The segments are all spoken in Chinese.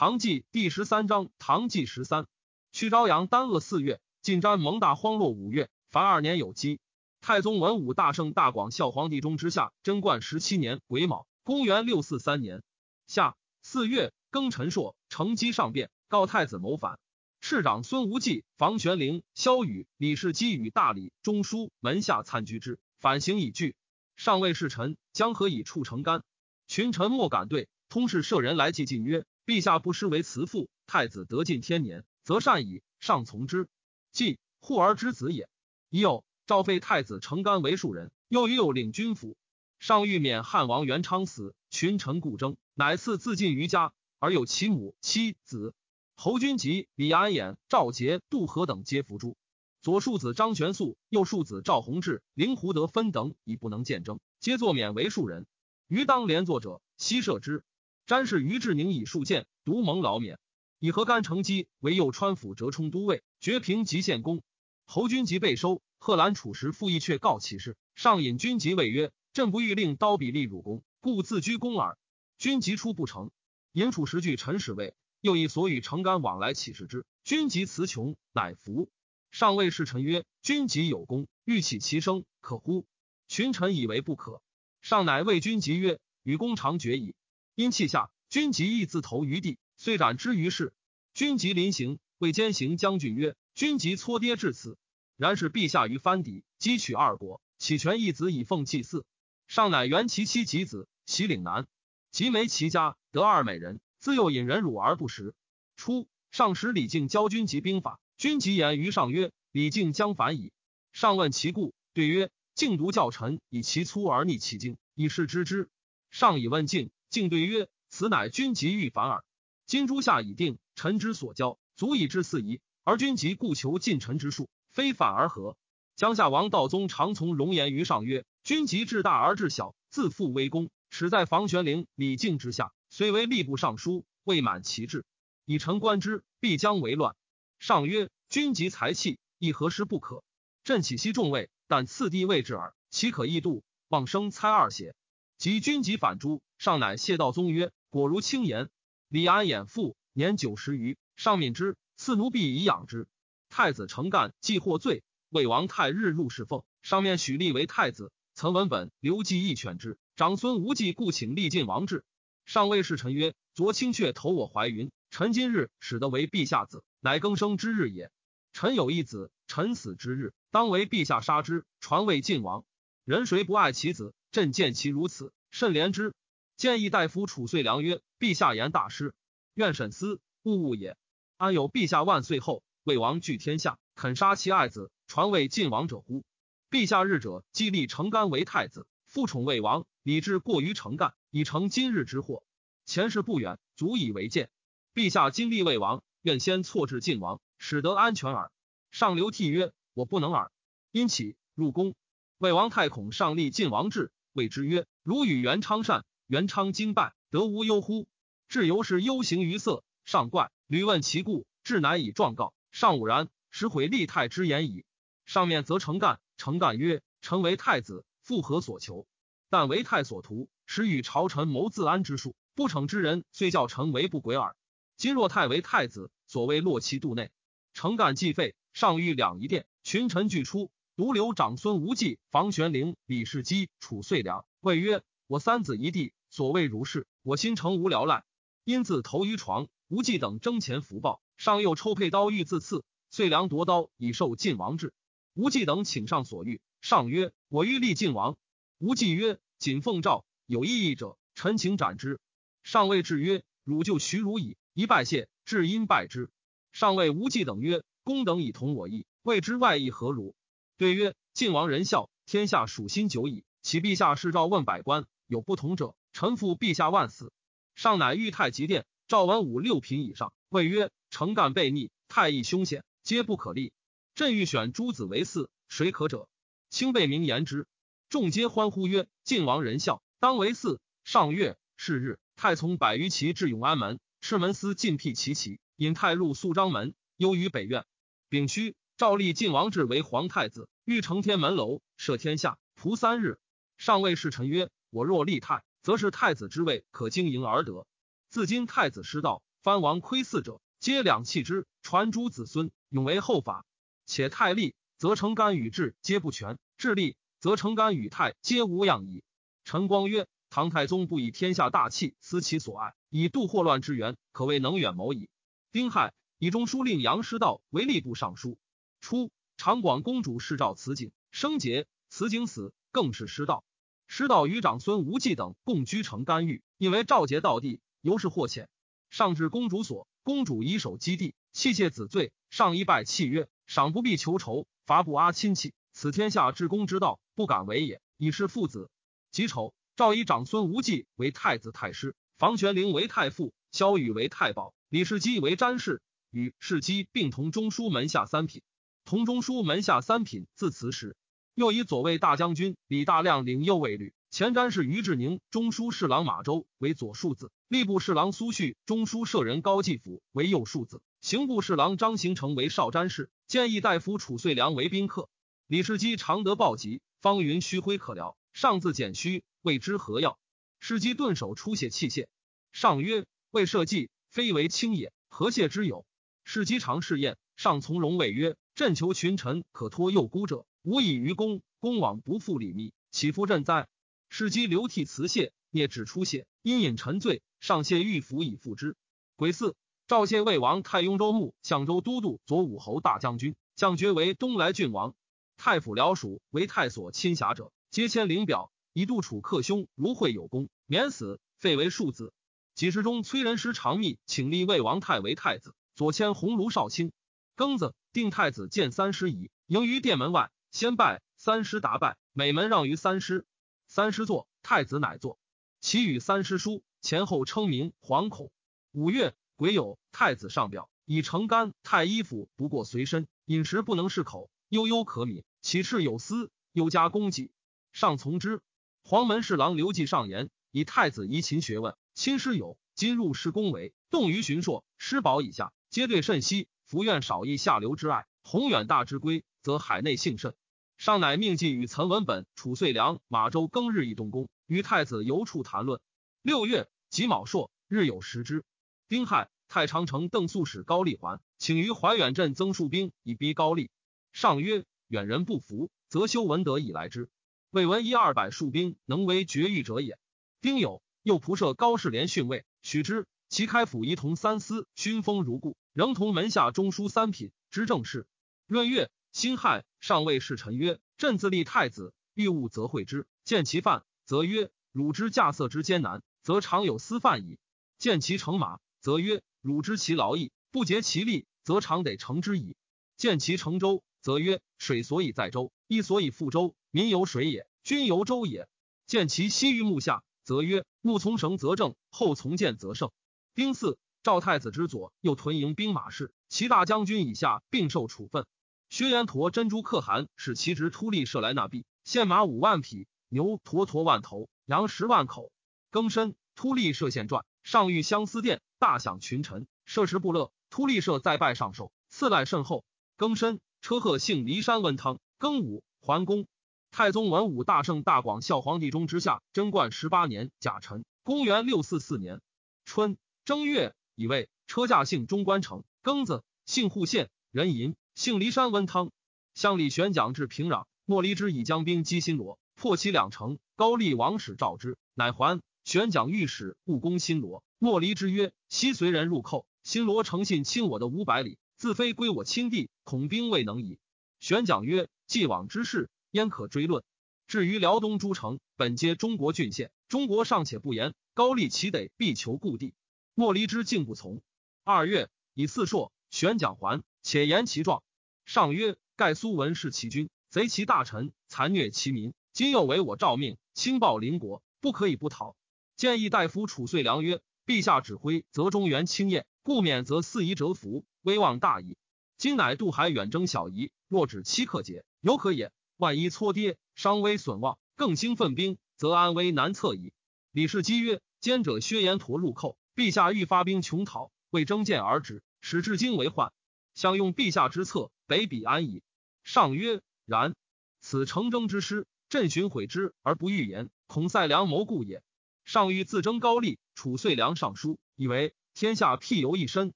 唐纪第十三章，唐纪十三，去朝阳丹鄂四月，晋瞻蒙大荒落五月，凡二年有基。太宗文武大圣大广孝皇帝中之下，贞观十七年癸卯，公元六四三年夏四月庚辰朔，乘机上变，告太子谋反。市长孙无忌、房玄龄、萧雨、李世基与大理中书门下参居之，反行已拒。上谓侍臣将何以处成干？群臣莫敢对。通事舍人来祭进曰：“陛下不失为慈父，太子得尽天年，则善矣。上从之。既护儿之子也。已有。”赵废太子成干为庶人，又与有领军府。上欲免汉王元昌死，群臣故争，乃赐自尽于家，而有其母妻子。侯君集、李安衍、赵杰、杜和等皆伏诛。左庶子张玄素、右庶子赵弘志、林胡德分等已不能见争，皆作免为庶人。余当连坐者，悉赦之。詹氏于志宁以数谏，独蒙劳免。以何干成基为右川府折冲都尉，绝平吉县公。侯君集被收。贺兰处时复议却告其事，上引军籍谓曰：“朕不欲令刀笔立汝公，故自居公耳。”君即出不成。引楚时惧陈使位，又以所与成干往来启示之。君即词穷，乃服。上谓侍臣曰：“君即有功，欲起其声，可乎？”群臣以为不可。上乃谓君即曰：“与公常决矣。”因气下，君即亦自投于地，遂斩之于市。君即临行，谓兼行将军曰：“君即搓跌至此。”然是陛下于藩邸击取二国，启权一子以奉祭祀。上乃原其妻及子，其岭南，及梅其家得二美人，自幼引人辱而不食。初，上使李靖教军及兵法，军即言于上曰：“李靖将反矣。”上问其故，对曰：“靖独教臣以其粗而逆其精，以是知之。”上以问靖，靖对曰：“此乃君即欲反耳。今诸下已定，臣之所教足以致四夷，而君即故求近臣之术。”非反而合。江夏王道宗常从容言于上曰：“君即至大而至小，自负微功，始在房玄龄、李靖之下。虽为吏部尚书，未满其志，以臣观之，必将为乱。”上曰：“君即才气，亦何时不可？朕岂惜众位，但次第位置耳，岂可易度？望生猜二邪？”及君即反诛，上乃谢道宗曰：“果如轻言。”李安衍父年九十余，上敏之，赐奴婢以养之。太子成干既获罪，魏王太日入侍奉，上面许立为太子。曾文本刘季义犬之长孙无忌，故请立晋王志。上谓侍臣曰：“昨清却投我怀云，臣今日使得为陛下子，乃更生之日也。臣有一子，臣死之日，当为陛下杀之，传位晋王。人谁不爱其子？朕见其如此，甚怜之。建议大夫褚遂良曰：‘陛下言大师，愿审思，勿误也。安有陛下万岁后？’”魏王据天下，肯杀其爱子，传位晋王者乎？陛下日者，既立成干为太子，复宠魏王，礼制过于成干，已成今日之祸。前世不远，足以为鉴。陛下今立魏王，愿先错置晋王，使得安全耳。上流涕曰：“我不能耳。”因起入宫。魏王太恐上立晋王志，谓之曰：“如与元昌善，元昌今败，得无忧乎？”至由是忧形于色，上怪，屡问其故，至乃以状告。上武然，实毁立太之言矣。上面则成干，成干曰：“臣为太子，复何所求？但为太所图，实与朝臣谋自安之术。不逞之人，虽教臣为不轨耳。今若太为太子，所谓落其度内。成干既废，上欲两仪殿，群臣俱出，独留长孙无忌、房玄龄、李世基、褚遂良，谓曰：我三子一弟，所谓如是，我心诚无聊赖，因自投于床。无忌等争前福报。”上又抽佩刀欲自刺，遂良夺刀以受晋王志。无忌等请上所欲。上曰：“我欲立晋王。”无忌曰：“谨奉诏，有异议者，臣请斩之。”上谓至曰：“汝就徐汝矣。”一拜谢，至因拜之。上谓无忌等曰：“公等以同我意，未知外意何如？”对曰：“晋王仁孝，天下属心久矣。启陛下是诏问百官，有不同者，臣负陛下万死。”上乃御太极殿，赵文武六品以上，谓曰。成干悖逆，太义凶险，皆不可立。朕欲选诸子为嗣，谁可者？卿备明言之。众皆欢呼曰：“晋王仁孝，当为嗣。”上月是日，太从百余骑至永安门，赤门司进辟其旗，引太入肃章门，忧于北苑。丙戌，诏立晋王志为皇太子，欲承天门楼，赦天下，仆三日。上谓侍臣曰：“我若立太，则是太子之位可经营而得。自今太子失道。”藩王窥嗣者，皆两弃之，传诸子孙，永为后法。且太立，则成干与治皆不全；治立，则成干与太皆无恙矣。陈光曰：唐太宗不以天下大器思其所爱，以度祸乱之源，可谓能远谋矣。丁亥，以中书令杨师道为吏部尚书。初，长广公主侍诏慈景，生节，此景死，更是师道。师道与长孙无忌等共居城干预，因为赵节道地，尤是获遣。上至公主所，公主以手击地，弃妾子罪。上一拜契曰：“赏不必求仇，罚不阿亲戚，此天下至公之道，不敢为也。以是父子。”己丑，诏以长孙无忌为太子太师，房玄龄为太傅，萧雨为太保，李世基为詹事，与世基并同中书门下三品。同中书门下三品，自此时。又以左卫大将军李大亮领右卫律，前瞻是于志宁中书侍郎马周为左庶子，吏部侍郎苏旭、中书舍人高继甫为右庶子，刑部侍郎张行成为少詹事，建议大夫褚遂良为宾客。李世基常得暴疾，方云虚灰可疗，上自减虚，谓之何药？世基顿首出血器械，上曰：未设计，非为轻也，何谢之有？世基常试验，上从容谓曰：朕求群臣可托幼孤者。无以于公，公往不复礼密，岂复朕哉？世基流涕辞谢，孽止出血，因饮沉醉，上谢御府以复之。癸巳，赵谢魏王太雍州牧、相州都督、左武侯大将军，降爵为东莱郡王。太府僚属为太所亲辖者，皆迁领表，以度楚克兄如会有功，免死，废为庶子。几时中，崔仁师长密，请立魏王太为太子，左迁鸿胪少卿。庚子，定太子见三师仪，迎于殿门外。先拜三师，答拜，每门让于三师。三师坐，太子乃坐。其与三师书，前后称名，惶恐。五月，癸酉，太子上表，以成干太衣服不过随身，饮食不能适口，悠悠可悯。其赤有司，忧加供给，上从之。黄门侍郎刘季上言，以太子怡勤学问，亲师友，今入师宫为动于巡硕、师保以下，皆对甚惜。福愿少益下流之爱，宏远大之规，则海内幸甚。上乃命祭与岑文本、褚遂良、马周更日以动工，与太子游处谈论。六月己卯朔，日有食之。丁亥，太常丞邓肃使高丽还，请于怀远镇增数兵以逼高丽。上曰：远人不服，则修文德以来之。未闻一二百数兵能为绝域者也。丁酉，又仆射高士廉逊位，许之。其开府仪同三司，勋封如故，仍同门下中书三品知政事。闰月。辛亥，上谓侍臣曰：“朕自立太子，欲务则会之；见其犯，则曰：‘汝之驾色之艰难，则常有私犯矣。’见其乘马，则曰：‘汝知其劳役，不竭其力，则常得乘之矣。’见其乘舟，则曰：‘水所以载舟，亦所以覆舟。民由水也，君由舟也。’见其西于木下，则曰：‘木从绳则正，后从剑则胜。’丁巳，赵太子之左右屯营兵马事，其大将军以下并受处分。”薛延陀珍珠可汗使其侄突利射来纳币，献马五万匹，牛驼驼万头，羊十万口。庚申，突利射献传，上谕相思殿，大享群臣。射时不乐，突利射再拜上寿，赐赖甚厚。庚申，车贺幸骊山温汤。庚午，桓公。太宗文武大圣大广孝皇帝中之下贞观十八年甲辰，公元六四四年春正月，以为，车驾幸中关城。庚子，姓户县人寅。姓骊山温汤，向李玄讲至平壤，莫离之以将兵击新罗，破其两城。高丽王使召之，乃还。玄讲御史务攻新罗，莫离之曰：“悉随人入寇，新罗诚信侵我的五百里，自非归我亲地，恐兵未能矣。”玄讲曰：“既往之事，焉可追论？至于辽东诸城，本皆中国郡县，中国尚且不言，高丽岂得必求故地？”莫离之竟不从。二月，以四朔，玄讲还。且言其状，上曰：盖苏文是其君，贼其大臣，残虐其民。今又为我诏命，轻暴邻国，不可以不讨。建议大夫褚遂良曰：陛下指挥，则中原清晏，故免则四夷折服，威望大矣。今乃渡海远征小夷，若止七克节，犹可也。万一挫跌，伤危损望，更兴奋兵，则安危难测矣。李世基曰：奸者薛延陀入寇，陛下欲发兵穷讨，为征见而止，使至今为患。相用陛下之策，北彼安矣。上曰：然。此成征之师，朕寻悔之而不欲言，恐塞良谋故也。上欲自征高丽，褚遂良上书，以为天下辟由一身，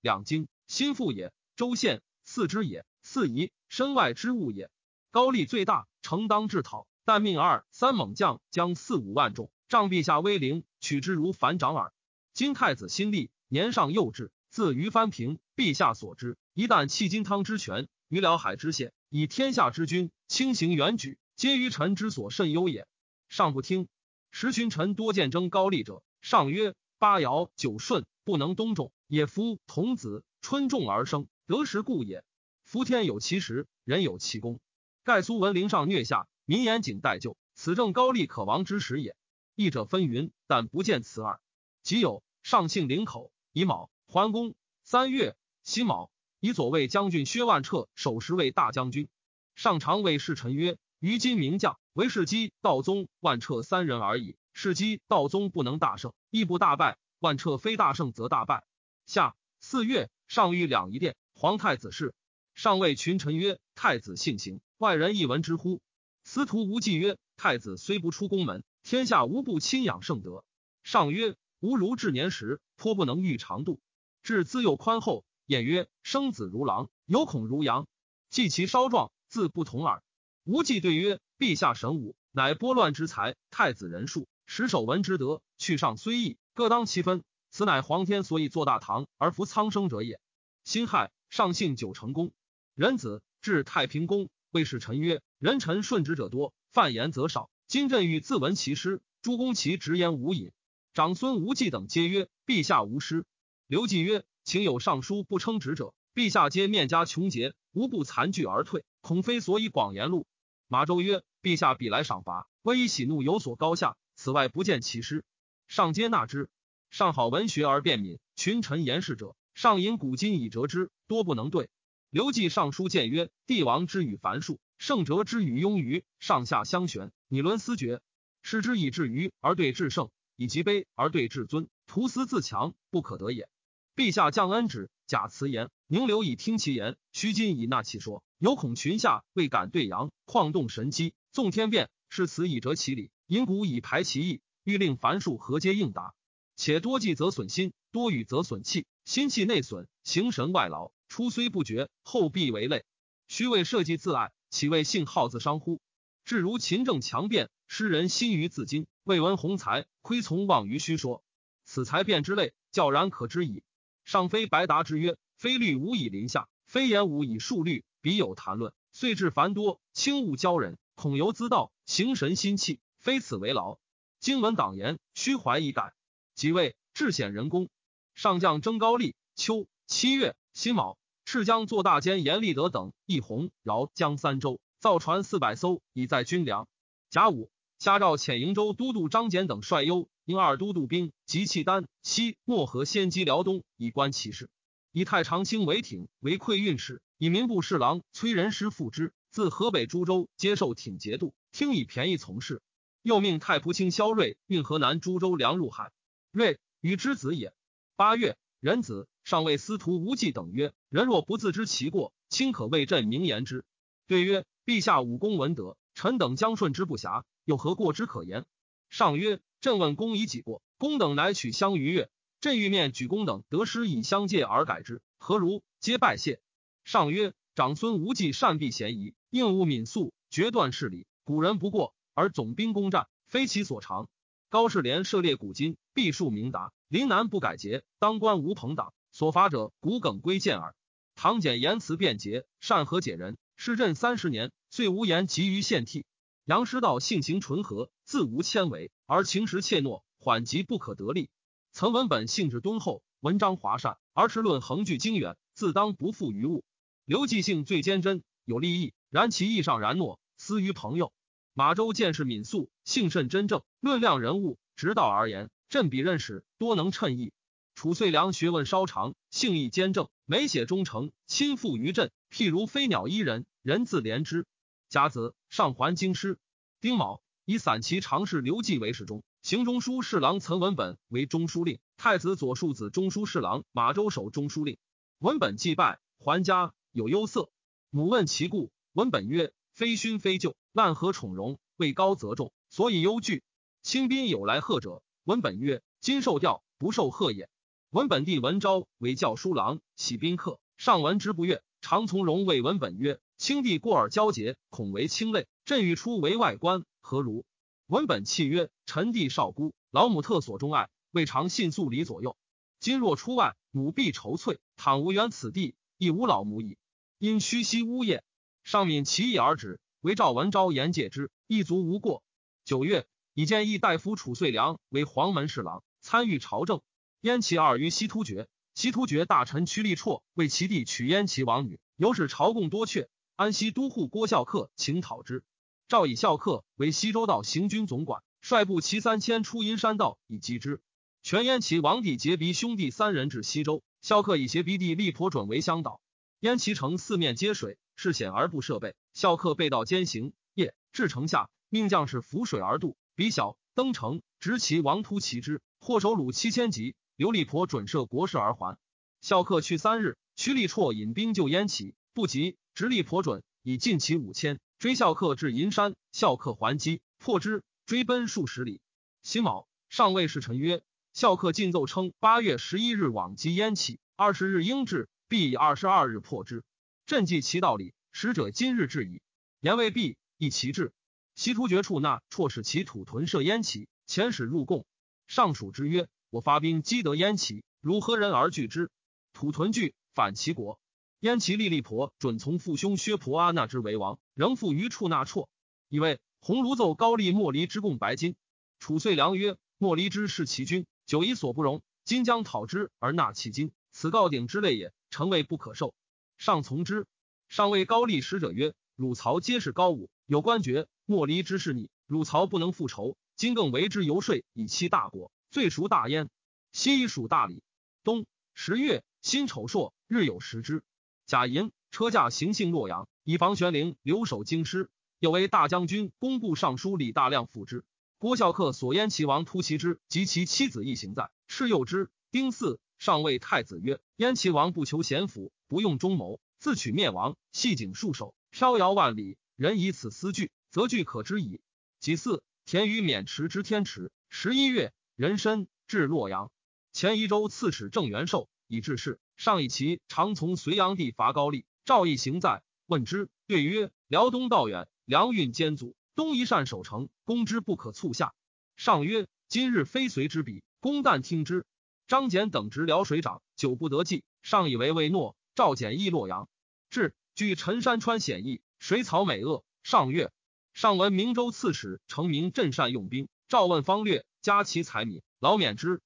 两京心腹也，州县四之也，四夷身外之物也。高丽最大，诚当制讨。但命二三猛将将四五万众，仗陛下威灵，取之如反掌耳。今太子新立，年尚幼稚，自于藩平，陛下所知。一旦弃金汤之权，于辽海之险，以天下之君轻行远举，皆于臣之所甚忧也。上不听。时群臣多见争高丽者，上曰：八爻九顺不能东种，也。夫童子春种而生，得时故也。夫天有其时，人有其功。盖苏文陵上虐下，民言谨待救，此正高丽可亡之时也。义者纷纭，但不见此耳。即有上庆陵口，乙卯桓公三月辛卯，以左卫将军薛万彻守时为大将军。上常谓侍臣曰：于今名将。为世基、道宗、万彻三人而已。世基、道宗不能大胜，亦不大败；万彻非大胜则大败。下四月，上谕两仪殿，皇太子事。上谓群臣曰：“太子性行，外人一闻之乎？”司徒无忌曰：“太子虽不出宫门，天下无不亲仰圣德。”上曰：“吾如至年时，颇不能御长度。至资幼宽厚，言曰：‘生子如狼，有恐如羊。’既其稍壮，自不同耳。”无忌对曰。陛下神武，乃拨乱之才。太子仁术，使守文之德。去上虽异，各当其分。此乃皇天所以作大唐而服苍生者也。辛亥，上幸九成宫。仁子至太平宫，谓使臣曰：“人臣顺直者多，犯言则少。今朕欲自闻其师。”诸公其直言无隐。长孙无忌等皆曰：“陛下无师。”刘季曰：“请有尚书不称职者，陛下皆面颊穷结，无不残惧而退，恐非所以广言路。”马周曰：“陛下必来赏罚，威以喜怒有所高下。此外不见其师，上皆纳之。上好文学而辩敏，群臣言事者，上引古今以折之，多不能对。刘季尚书谏曰：帝王之语繁数，圣哲之语庸愚，上下相悬，拟论思决。失之以至愚而对至圣，以极卑而对至尊，徒思自强，不可得也。陛下降恩旨，假辞言，宁留以听其言，虚今以纳其说。”犹恐群下未敢对阳，旷动神机，纵天变，是此以折其理，因古以排其意，欲令凡数何皆应答。且多计则损心，多语则损气，心气内损，形神外劳，初虽不觉，后必为累。虚为社稷自爱，岂为信号自伤乎？至如勤政强辩，诗人心于自矜，未闻宏才，亏从妄于虚说。此才辩之类，较然可知矣。上非白达之曰：非律无以临下，非言无以数律。彼有谈论，遂至繁多，轻误骄人，恐由兹道，形神心气，非此为劳。今闻党言，虚怀以改。即位，至显人功。上将征高丽。秋七月辛卯，赤江做大监严立德等一弘饶江三州，造船四百艘，以载军粮。甲午，下诏遣瀛州都督张简等率幽因二都督兵及契丹西漠河先击辽东，以观其势。以太常卿为挺，为馈运使。以民部侍郎崔仁师副之，自河北诸州接受挺节度，听以便宜从事。又命太仆卿萧睿运河南诸州粮入海。睿与之子也。八月，仁子上谓司徒无忌等曰：“人若不自知其过，卿可为朕明言之。”对曰：“陛下武功文德，臣等将顺之不暇，有何过之可言？”上曰：“朕问公以己过，公等乃取相逾越。朕欲面举公等得失以相戒而改之，何如？”皆拜谢。上曰：长孙无忌善避嫌疑，应物敏速，决断事理。古人不过，而总兵攻战，非其所长。高士廉涉猎古今，必数明达。临南不改节，当官无朋党，所罚者骨梗归见耳。唐简言辞便捷，善和解人。施朕三十年，遂无言急于献替。杨师道性情纯和，自无谦违，而情实怯懦，缓急不可得力。曾文本性质敦厚，文章华善，而持论恒具精远，自当不负于物。刘季性最坚贞，有利益，然其意上然诺，私于朋友。马周见识敏速，性甚真正，论量人物，直道而言。朕比任使，多能称意。褚遂良学问稍长，性亦坚正，每写忠诚，亲附于朕。譬如飞鸟依人，人自怜之。甲子，上还京师。丁卯，以散骑常侍刘季为侍中，行中书侍郎岑文本为中书令，太子左庶子中书侍郎马周守中书令。文本祭拜，还家。有忧色，母问其故，文本曰：“非勋非旧，滥何宠荣？位高则重，所以忧惧。亲宾有来贺者，文本曰：‘今受调，不受贺也。’文本帝文昭为教书郎，喜宾客，上文之不悦，常从容谓文本曰：“清帝过而交结，恐为轻累。朕欲出为外官，何如？”文本泣曰：“臣弟少孤，老母特所钟爱，未尝信素离左右。今若出外，母必愁悴。倘无缘此地，亦无老母矣。因虚膝呜咽，上敏其意而止。为赵文昭言戒之，一卒无过。九月，以建议大夫褚遂良为黄门侍郎，参与朝政。燕齐二于西突厥，西突厥大臣屈力绰为其弟娶燕齐王女，由使朝贡多阙。安西都护郭孝恪请讨之。赵以孝恪为西周道行军总管，率部骑三千出阴山道以击之。全燕齐王弟结鼻兄弟三人至西周，孝恪以胁鼻弟力婆准为乡导。燕齐城四面皆水，是险而不设备。孝恪背道兼行，夜至城下，命将士浮水而渡。比小登城，执其王突其之，获首虏七千级。刘立婆准设国事而还。孝恪去三日，屈力绰引兵救燕齐，不及，直立颇准以尽其五千，追孝客至银山。孝客还击，破之，追奔数十里。辛卯，上尉侍臣曰：“孝客进奏称，八月十一日往击燕齐，二十日应至，必以二十二日破之。朕记其道理，使者今日至矣。言未毕，亦其至。西突厥处那辍使其土屯设燕齐，遣使入贡。上属之曰。”我发兵击得燕齐，如何人而拒之？土屯惧，反齐国。燕齐立立婆准从父兄薛婆阿那之为王，仍复于处那绰。以为鸿胪奏高丽莫离之贡白金。楚遂良曰：莫离之是其君，久以所不容，今将讨之而纳其金，此告鼎之类也，诚谓不可受。上从之。上谓高丽使者曰：汝曹皆是高武，有官爵，莫离之是逆，汝曹不能复仇，今更为之游说，以欺大国。最熟大焉，西属大礼。冬十月，辛丑朔，日有食之。贾银车驾行幸洛阳，以防玄龄留守京师。又为大将军、工部尚书李大亮辅之。郭孝恪所燕齐王突骑之及其妻子一行在，赤诱之。丁巳，上谓太子曰：“燕齐王不求贤辅，不用忠谋，自取灭亡，系颈束手，飘摇万里。人以此思惧，则惧可知矣。”己巳，田于渑池之天池。十一月。人参至洛阳，前宜州刺史郑元寿以致仕。上以其常从隋炀帝伐高丽，赵义行在，问之，对曰：“辽东道远，粮运艰阻，东夷善守城，攻之不可促下。”上曰：“今日非隋之比，公旦听之。”张俭等执辽水长，久不得计，上以为未诺。赵简诣洛阳，至，据陈山川险易，水草美恶。上月，上闻明州刺史成名镇善用兵，赵问方略。加其才敏，劳免之。：“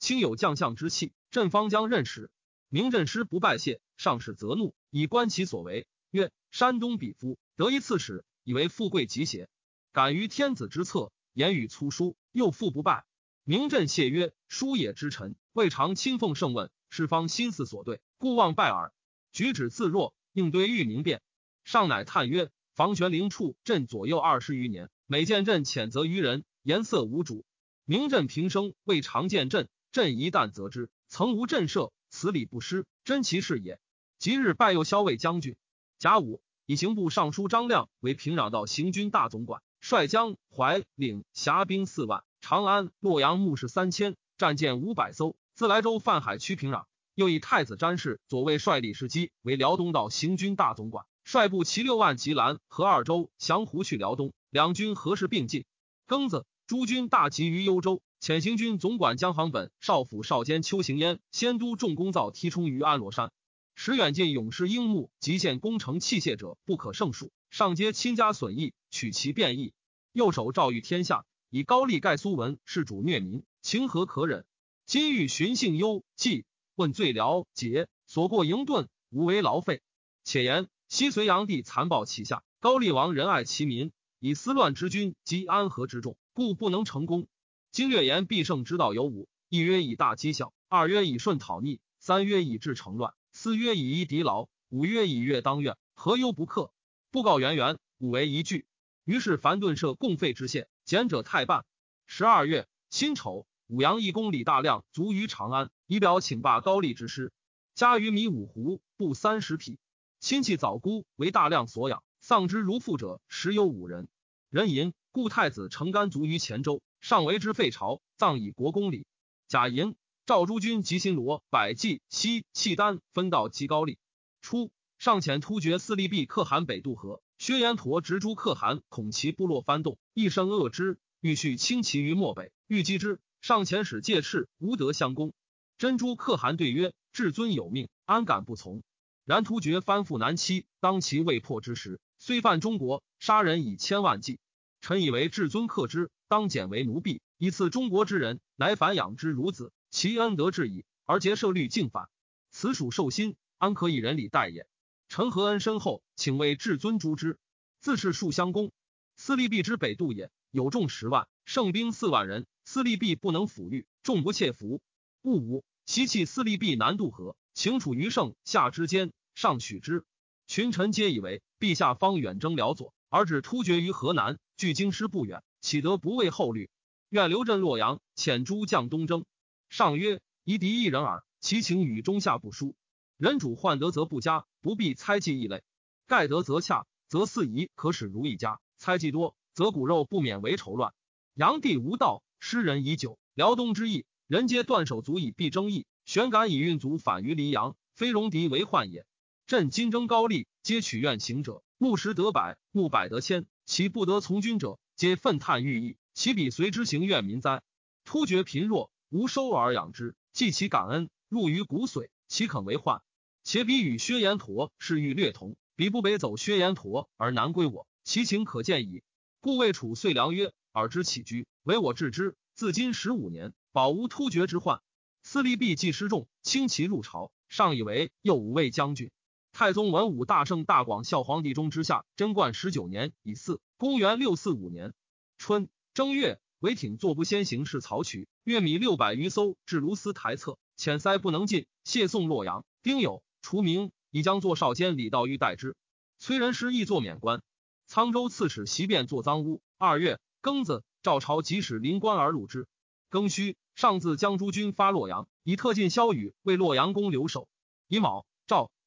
卿有将相之气，朕方将任使。”明镇师不拜谢，上使则怒，以观其所为。曰：“山东比夫得一刺史，以为富贵吉邪？敢于天子之策，言语粗疏，又复不拜。”明镇谢曰：“书也之臣，未尝亲奉圣问，是方心思所对，故望拜耳。举止自若，应对欲明辨。”上乃叹曰：“房玄龄处朕左右二十余年，每见朕谴责于人，颜色无主。”明朕平生未常见朕，朕一旦则之，曾无震慑，此理不失，真其事也。即日拜右骁卫将军，甲午，以刑部尚书张亮为平壤道行军大总管，率江淮领辖兵四万，长安、洛阳牧士三千，战舰五百艘，自莱州泛海区平壤。又以太子詹事左卫率李世基为辽东道行军大总管，率部骑六万，吉兰和二州降胡去辽东，两军何时并进？庚子。诸军大集于幽州，遣行军总管江行本、少府少监邱行焉、先都重工造提冲于安罗山。使远近勇士樱木及县工程器械者不可胜数，上皆亲家损益，取其变异。右手诏谕天下，以高丽盖苏文是主虐民，情何可忍？今欲寻幸忧计，问罪辽解，所过营顿，无为劳费。且言西隋炀帝残暴其下，高丽王仁爱其民，以思乱之君及安和之众。故不能成功。经略言必胜之道有五：一曰以大击小，二曰以顺讨逆，三曰以治成乱，四曰以夷敌劳，五曰以悦当怨。何忧不克？布告元元，五为一句。于是凡顿设共废之县，简者太半。十二月辛丑，武阳义公李大亮卒于长安，以表请罢高丽之师。家于米五湖，布三十匹。亲戚早孤为大亮所养，丧之如父者十有五人。人吟。故太子成干卒于前州，上为之废朝，葬以国公礼。贾寅，赵诸军及新罗、百济、西契丹分道击高丽。初，上遣突厥司隶毕可汗北渡河，薛延陀执诸可汗，恐其部落翻动，一生恶之，欲续轻骑于漠北，欲击之。上遣使戒赤，无德相攻。珍珠可汗对曰：“至尊有命，安敢不从？”然突厥翻覆南期，当其未破之时，虽犯中国，杀人以千万计。臣以为至尊克之，当减为奴婢，以赐中国之人，乃反养之如子，其恩德至矣。而结社律敬反，此属受心，安可以人礼待也？臣何恩深厚，请为至尊诛之。自是数相公，司隶毕之北渡也，有众十万，胜兵四万人。司隶毕不能抚育，众不切服。戊午，袭弃司隶毕南渡河，请处于盛夏之间，上许之。群臣皆以为陛下方远征辽左，而止突厥于河南，距京师不远，岂得不畏后虑？愿留镇洛阳，遣诸将东征。上曰：夷敌一人耳，其情与中下不殊。人主患得则不佳，不必猜忌异类。盖得则洽，则四夷可使如一家；猜忌多，则骨肉不免为仇乱。炀帝无道。失人已久，辽东之役，人皆断手足以避争议。玄感以运卒反于黎阳，非戎狄为患也。朕今征高丽，皆取愿行者，目十得百，目百得千，其不得从军者，皆愤叹欲意，其彼随之行怨民哉？突厥贫弱，无收而养之，既其感恩，入于骨髓，岂肯为患？且彼与薛延陀是欲略同，彼不北走薛延陀而南归我，其情可见矣。故魏楚遂良曰。尔之起居，唯我治之。自今十五年，保无突厥之患。司隶毕既失众，轻骑入朝，上以为右武卫将军。太宗文武大圣大广孝皇帝中之下，贞观十九年乙巳，公元六四五年春正月，韦挺坐不先行是曹渠，月米六百余艘至卢斯台侧，遣塞不能进，谢送洛阳。丁酉，除名，以将作少监李道玉代之。崔仁师亦作免官。沧州刺史袭变作赃污。二月。庚子，赵朝即使临官而入之。庚戌，上自江诸军发洛阳，以特进萧雨为洛阳公留守。乙卯，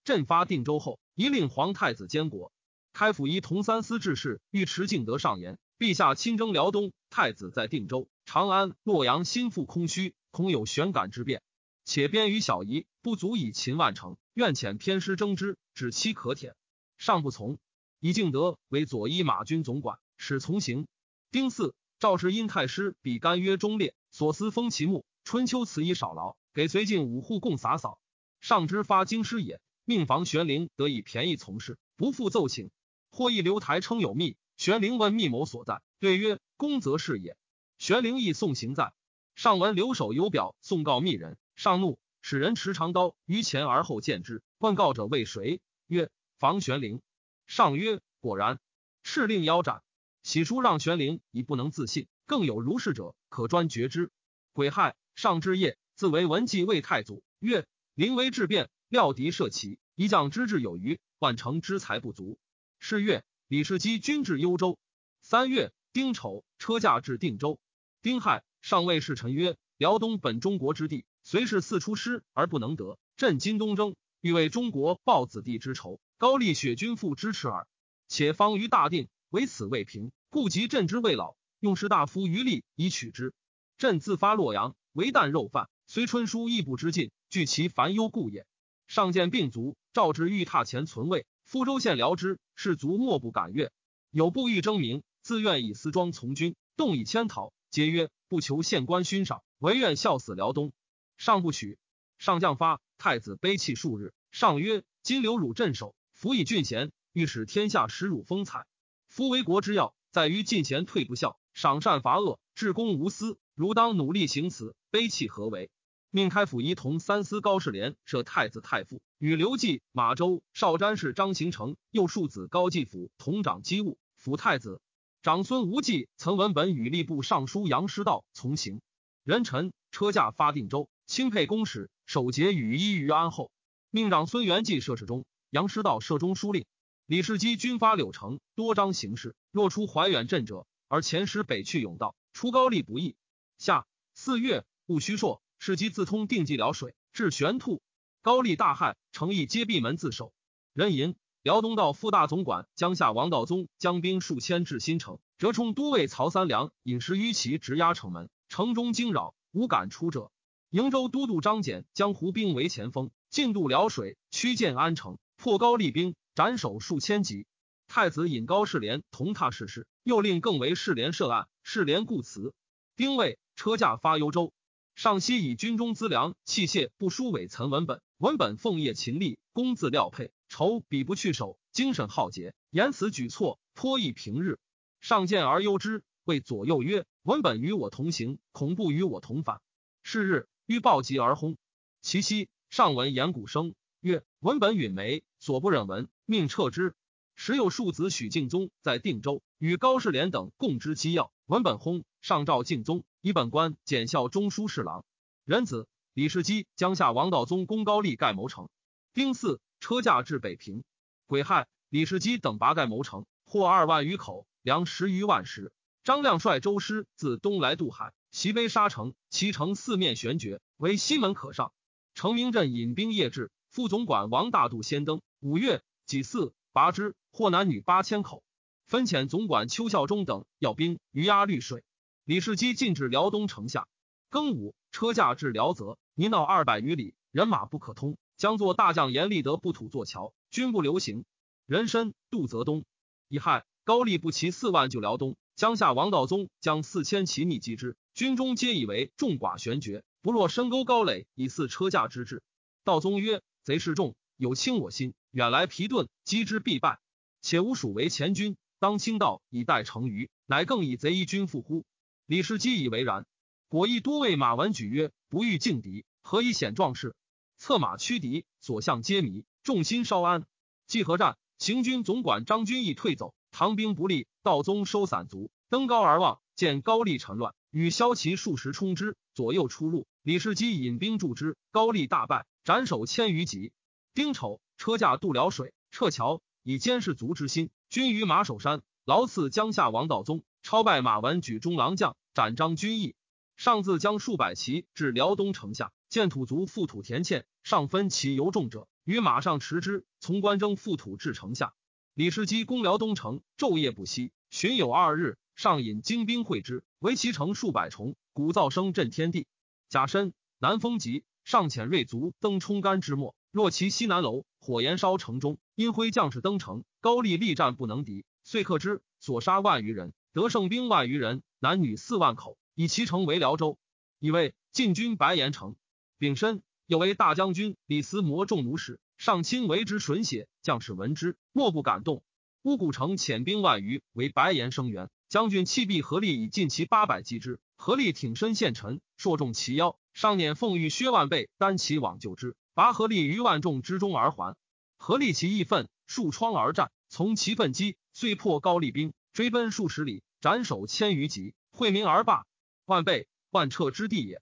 镇发定州后，一令皇太子监国。开府仪同三司制事，尉迟敬德上言：陛下亲征辽东，太子在定州、长安、洛阳，心腹空虚，恐有悬感之变。且边于小夷，不足以擒万城，愿遣偏师征之，指期可舔。上不从，以敬德为左一马军总管，使从行。丁巳，赵氏因太师比干曰忠烈，所思封其墓。春秋辞以少劳，给随晋五户共洒扫。上之发京师也，命房玄灵得以便宜从事，不负奏请。或一留台称有密，玄灵问密谋所在，对曰：公则是也。玄灵亦送行在。上闻留守有表送告密人，上怒，使人持长刀于前而后见之。问告者为谁？曰：房玄灵。上曰：果然。敕令腰斩。喜书让玄灵已不能自信，更有如是者，可专绝之。癸亥，上之夜，自为文纪魏太祖。曰：临危质变，料敌设奇，一将之志有余，万乘之才不足。是月，李世基军至幽州。三月，丁丑，车驾至定州。丁亥，上谓侍臣曰：辽东本中国之地，虽是四出师而不能得。朕今东征，欲为中国报子弟之仇，高丽雪君父支持耳。且方于大定。唯此未平，故及朕之未老，用士大夫余力以取之。朕自发洛阳，唯啖肉饭，虽春书亦不知尽，据其烦忧故也。上见病卒，召之御榻前存位。福州县辽之士卒莫不敢悦。有不欲争名，自愿以私装从军，动以迁讨，皆曰不求县官勋赏，唯愿效死辽东。上不许。上将发太子悲泣数日。上曰：今留汝镇守，辅以郡贤，欲使天下识汝风采。夫为国之要，在于进贤退不孝，赏善罚恶，治公无私。如当努力行此，悲泣何为？命开府仪同三司高士廉设太子太傅，与刘季、马周、少詹事张行成、右庶子高继甫同掌机务，辅太子。长孙无忌曾闻本与吏部尚书杨师道从行。人臣车驾发定州，钦佩公使，守节羽衣于安后。命长孙元济设侍中，杨师道设中书令。李世基军发柳城，多张行事。若出怀远镇者，而前师北去甬道，出高丽不易。下四月，戊戌朔，世基自通定济辽水，至玄兔。高丽大旱，诚意皆闭门自守。人吟辽东道副大总管江夏王道宗将兵数千至新城，折冲都尉曹三良引十余骑直压城门，城中惊扰，无敢出者。瀛州都督张俭将胡兵为前锋，进渡辽水，驱建安城，破高丽兵，斩首数千级。太子引高士廉同榻视事，又令更为士廉涉案，士廉故辞。丁未，车驾发幽州。上西以军中资粮器械不输伪岑文本，文本奉业勤力，工字料配，愁笔不去手，精神好节，言辞举措颇异平日。上见而忧之，谓左右曰：“文本与我同行，恐怖与我同反。”是日，欲暴疾而轰。其夕，上闻言鼓声，曰：“文本允眉，所不忍闻，命撤之。”时有庶子许敬宗在定州，与高士廉等共知机要。文本轰，上诏敬宗。以本官检校中书侍郎，仁子李世基江夏王道宗功高丽盖谋城。丁巳，车驾至北平。癸亥，李世基等拔盖谋城，获二万余口粮十余万石。张亮率周师自东来渡海，袭威沙城，其城四面悬绝，为西门可上。成明镇引兵夜至，副总管王大度先登。五月己巳，拔之，获男女八千口，分遣总管邱孝忠等要兵于压绿水。李世基进至辽东城下，庚午，车驾至辽泽，泥淖二百余里，人马不可通。将作大将严立德不土作桥，军不流行。人参渡泽东，乙亥，高丽不齐四万救辽东，江夏王道宗将四千骑逆击之，军中皆以为众寡悬绝，不若深沟高垒，以似车驾之志。道宗曰：“贼势众，有轻我心，远来疲顿，击之必败。且吾属为前军，当清道以待成虞，乃更以贼一军复乎？”李世基以为然，果亦多谓马文举曰：“不欲劲敌，何以显壮士？策马驱敌，所向皆迷，众心稍安。”济河战，行军总管张君义退走，唐兵不利，道宗收散卒，登高而望，见高丽陈乱，与骁骑数十冲之，左右出入。李世基引兵助之，高丽大败，斩首千余级。丁丑，车驾渡辽水，撤侨，以监视卒之心。军于马首山，劳赐江夏王道宗。超拜马文举中郎将，斩张军义。上自将数百骑至辽东城下，见土族覆土填堑，上分其游众者，于马上持之，从关征覆土至城下。李世基攻辽东城，昼夜不息，巡有二日。上引精兵会之，围其城数百重，鼓噪声震天地。甲申，南风急，上遣锐卒登冲干之末，若其西南楼，火焰烧城中，因挥将士登城，高丽力战不能敌，遂克之，所杀万余人。得胜兵万余人，男女四万口，以其城为辽州，以为晋军白岩城。丙申，又为大将军李斯摩众奴使，上亲为之吮血，将士闻之，莫不感动。乌古城遣兵万余为白岩声援，将军弃璧合力以尽其八百击之，合力挺身献臣，硕中其腰。上辇奉玉薛万倍，单骑往救之，拔合力于万众之中而还。合力其义愤，数窗而战，从其奋击，遂破高丽兵。追奔数十里，斩首千余级，惠民而罢。万倍万彻之地也。